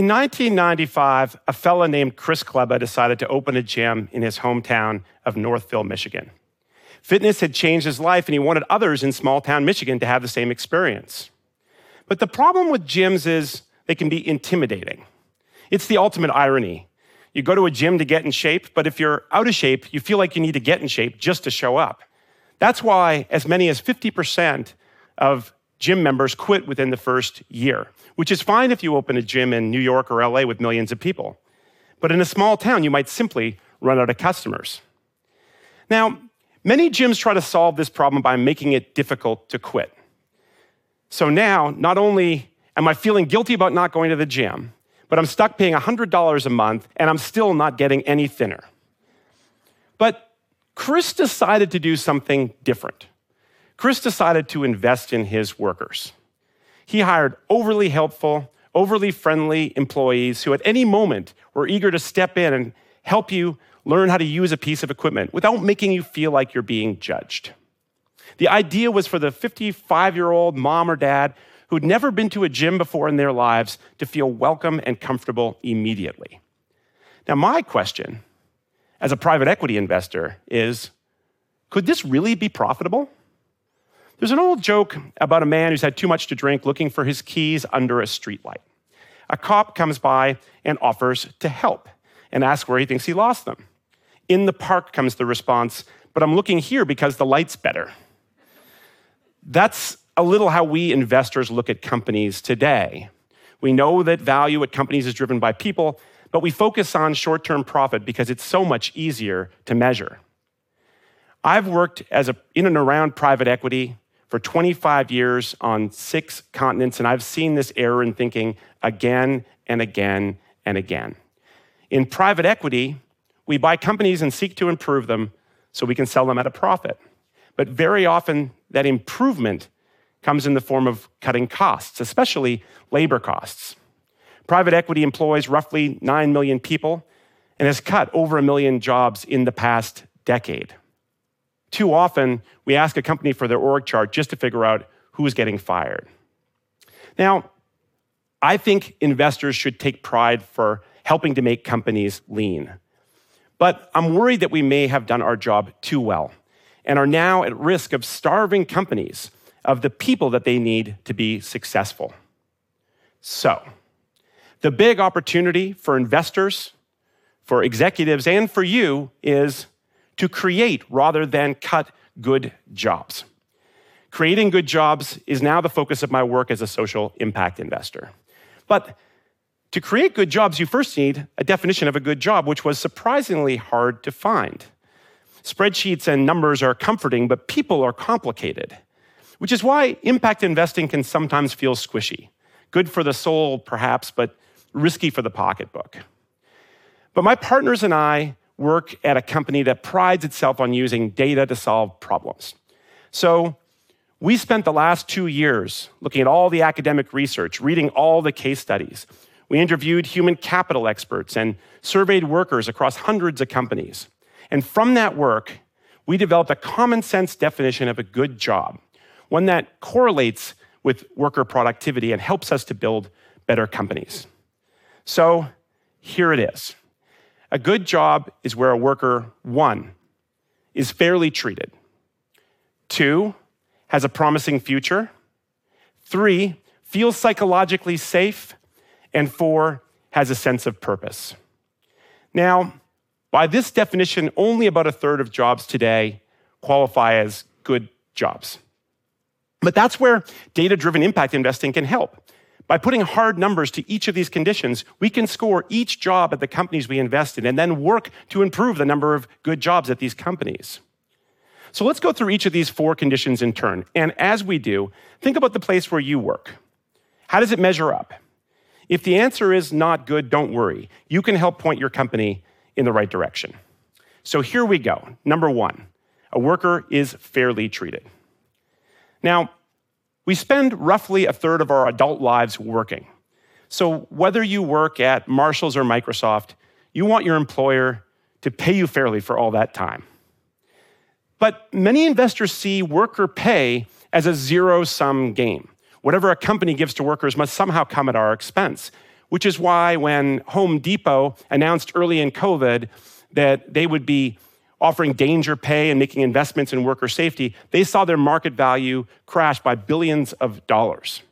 In 1995, a fella named Chris Kleba decided to open a gym in his hometown of Northville, Michigan. Fitness had changed his life, and he wanted others in small town Michigan to have the same experience. But the problem with gyms is they can be intimidating. It's the ultimate irony. You go to a gym to get in shape, but if you're out of shape, you feel like you need to get in shape just to show up. That's why as many as 50% of gym members quit within the first year, which is fine if you open a gym in New York or LA with millions of people. But in a small town, you might simply run out of customers. Now, many gyms try to solve this problem by making it difficult to quit. So now, not only am I feeling guilty about not going to the gym, but I'm stuck paying $100 a month and I'm still not getting any thinner. But Chris decided to do something different. Chris decided to invest in his workers. He hired overly helpful, overly friendly employees who at any moment were eager to step in and help you learn how to use a piece of equipment without making you feel like you're being judged. The idea was for the 55 year old mom or dad who'd never been to a gym before in their lives to feel welcome and comfortable immediately. Now, my question as a private equity investor is could this really be profitable? There's an old joke about a man who's had too much to drink looking for his keys under a streetlight. A cop comes by and offers to help and asks where he thinks he lost them. In the park comes the response, but I'm looking here because the light's better. That's a little how we investors look at companies today. We know that value at companies is driven by people, but we focus on short term profit because it's so much easier to measure. I've worked as a, in and around private equity for 25 years on six continents, and I've seen this error in thinking again and again and again. In private equity, we buy companies and seek to improve them so we can sell them at a profit. But very often, that improvement comes in the form of cutting costs, especially labor costs. Private equity employs roughly 9 million people and has cut over a million jobs in the past decade. Too often, we ask a company for their org chart just to figure out who's getting fired. Now, I think investors should take pride for helping to make companies lean. But I'm worried that we may have done our job too well and are now at risk of starving companies of the people that they need to be successful. So, the big opportunity for investors, for executives, and for you is to create rather than cut good jobs. Creating good jobs is now the focus of my work as a social impact investor. But to create good jobs, you first need a definition of a good job, which was surprisingly hard to find. Spreadsheets and numbers are comforting, but people are complicated which is why impact investing can sometimes feel squishy. Good for the soul, perhaps, but risky for the pocketbook. But my partners and I work at a company that prides itself on using data to solve problems. So we spent the last two years looking at all the academic research, reading all the case studies. We interviewed human capital experts and surveyed workers across hundreds of companies. And from that work, we developed a common sense definition of a good job one that correlates with worker productivity and helps us to build better companies. So here it is. A good job is where a worker, one, is fairly treated, two, has a promising future, three, feels psychologically safe, and four, has a sense of purpose. Now, by this definition, only about a third of jobs today qualify as good jobs. But that's where data driven impact investing can help. By putting hard numbers to each of these conditions, we can score each job at the companies we invest in and then work to improve the number of good jobs at these companies. So let's go through each of these four conditions in turn. And as we do, think about the place where you work. How does it measure up? If the answer is not good, don't worry. You can help point your company in the right direction. So here we go. Number one, a worker is fairly treated. Now, we spend roughly a third of our adult lives working. So, whether you work at Marshalls or Microsoft, you want your employer to pay you fairly for all that time. But many investors see worker pay as a zero sum game. Whatever a company gives to workers must somehow come at our expense. which is why when Home Depot announced early in COVID that they would be offering danger pay and making investments in worker safety, they saw their market value crash by billions of dollars.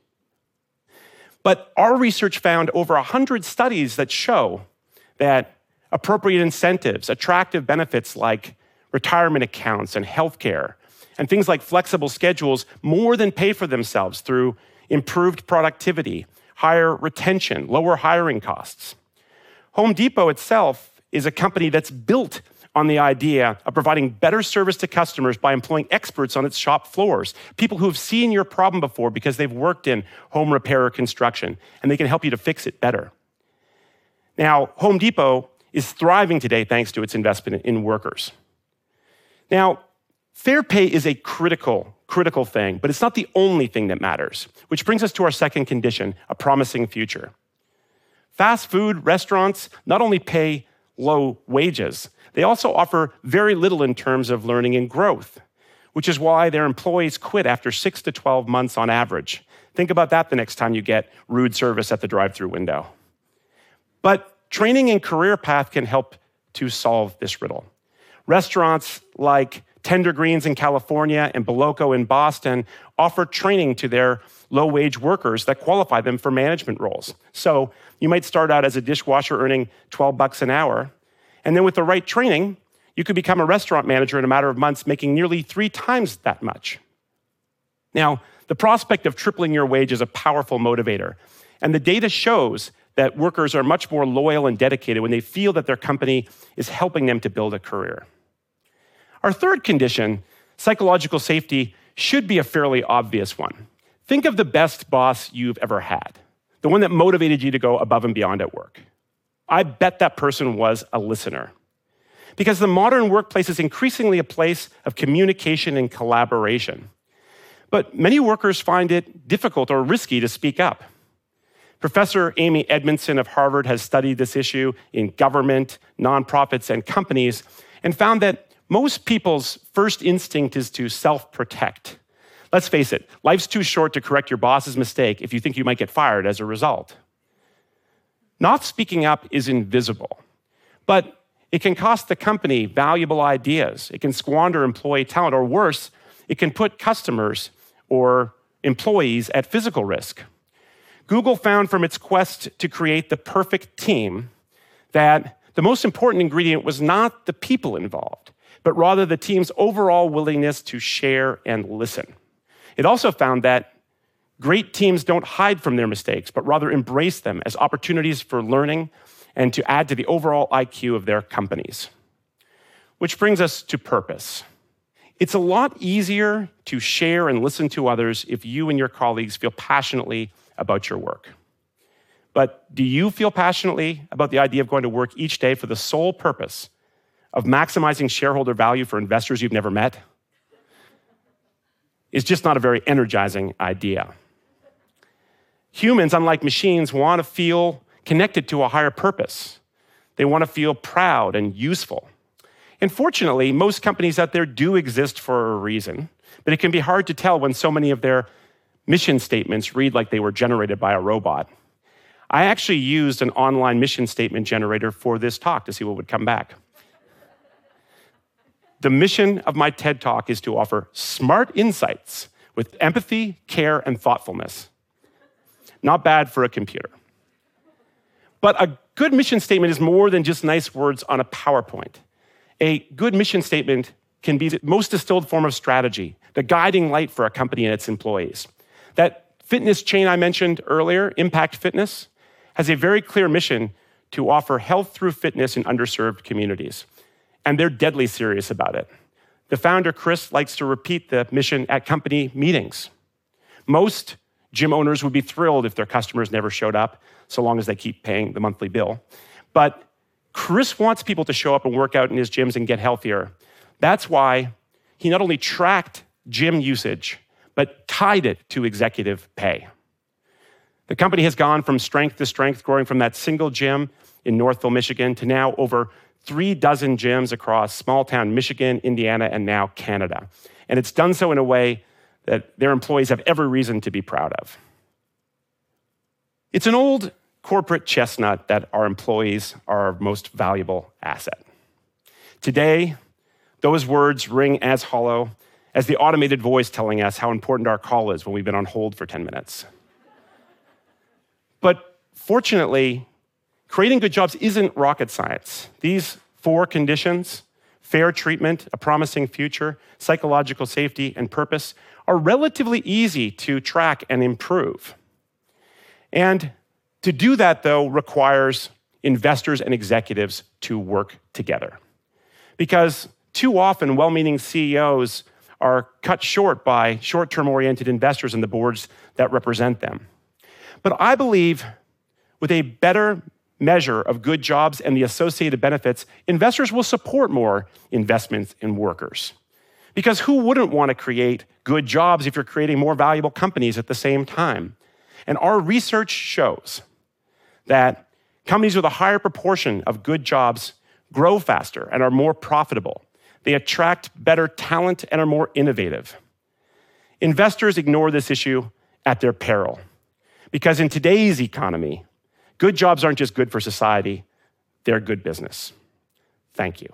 But our research found over 100 studies that show that appropriate incentives, attractive benefits like retirement accounts and healthcare, and things like flexible schedules more than pay for themselves through improved productivity, higher retention, lower hiring costs. Home Depot itself is a company that's built on the idea of providing better service to customers by employing experts on its shop floors, people who have seen your problem before because they've worked in home repair or construction, and they can help you to fix it better. Now, Home Depot is thriving today thanks to its investment in workers. Now, fair pay is a critical, critical thing, but it's not the only thing that matters, which brings us to our second condition a promising future. Fast food restaurants not only pay low wages, they also offer very little in terms of learning and growth, which is why their employees quit after six to 12 months on average. Think about that the next time you get rude service at the drive through window. But training and career path can help to solve this riddle. Restaurants like Tender Greens in California and Boloco in Boston offer training to their low wage workers that qualify them for management roles. So you might start out as a dishwasher earning 12 bucks an hour, and then with the right training, you could become a restaurant manager in a matter of months, making nearly three times that much. Now, the prospect of tripling your wage is a powerful motivator, and the data shows that workers are much more loyal and dedicated when they feel that their company is helping them to build a career. Our third condition, psychological safety, should be a fairly obvious one. Think of the best boss you've ever had, the one that motivated you to go above and beyond at work. I bet that person was a listener. Because the modern workplace is increasingly a place of communication and collaboration. But many workers find it difficult or risky to speak up. Professor Amy Edmondson of Harvard has studied this issue in government, nonprofits, and companies and found that most people's first instinct is to self protect. Let's face it, life's too short to correct your boss's mistake if you think you might get fired as a result. Not speaking up is invisible, but it can cost the company valuable ideas. It can squander employee talent, or worse, it can put customers or employees at physical risk. Google found from its quest to create the perfect team that the most important ingredient was not the people involved, but rather the team's overall willingness to share and listen. It also found that great teams don't hide from their mistakes, but rather embrace them as opportunities for learning and to add to the overall IQ of their companies. Which brings us to purpose. It's a lot easier to share and listen to others if you and your colleagues feel passionately about your work. But do you feel passionately about the idea of going to work each day for the sole purpose of maximizing shareholder value for investors you've never met? is just not a very energizing idea. Humans, unlike machines, want to feel connected to a higher purpose. They want to feel proud and useful. And fortunately, most companies out there do exist for a reason, but it can be hard to tell when so many of their mission statements read like they were generated by a robot. I actually used an online mission statement generator for this talk to see what would come back. The mission of my TED Talk is to offer smart insights with empathy, care, and thoughtfulness. Not bad for a computer. But a good mission statement is more than just nice words on a PowerPoint. A good mission statement can be the most distilled form of strategy, the guiding light for a company and its employees. That fitness chain I mentioned earlier, Impact Fitness, has a very clear mission to offer health through fitness in underserved communities. And they're deadly serious about it. The founder, Chris, likes to repeat the mission at company meetings. Most gym owners would be thrilled if their customers never showed up, so long as they keep paying the monthly bill. But Chris wants people to show up and work out in his gyms and get healthier. That's why he not only tracked gym usage, but tied it to executive pay. The company has gone from strength to strength, growing from that single gym in Northville, Michigan, to now over three dozen gyms across small town Michigan, Indiana, and now Canada. And it's done so in a way that their employees have every reason to be proud of. It's an old corporate chestnut that our employees are our most valuable asset. Today, those words ring as hollow as the automated voice telling us how important our call is when we've been on hold for 10 minutes. But fortunately, creating good jobs isn't rocket science. These four conditions fair treatment, a promising future, psychological safety, and purpose are relatively easy to track and improve. And to do that, though, requires investors and executives to work together. Because too often, well meaning CEOs are cut short by short term oriented investors and the boards that represent them. But I believe with a better measure of good jobs and the associated benefits, investors will support more investments in workers. Because who wouldn't want to create good jobs if you're creating more valuable companies at the same time? And our research shows that companies with a higher proportion of good jobs grow faster and are more profitable. They attract better talent and are more innovative. Investors ignore this issue at their peril. Because in today's economy, good jobs aren't just good for society, they're good business. Thank you.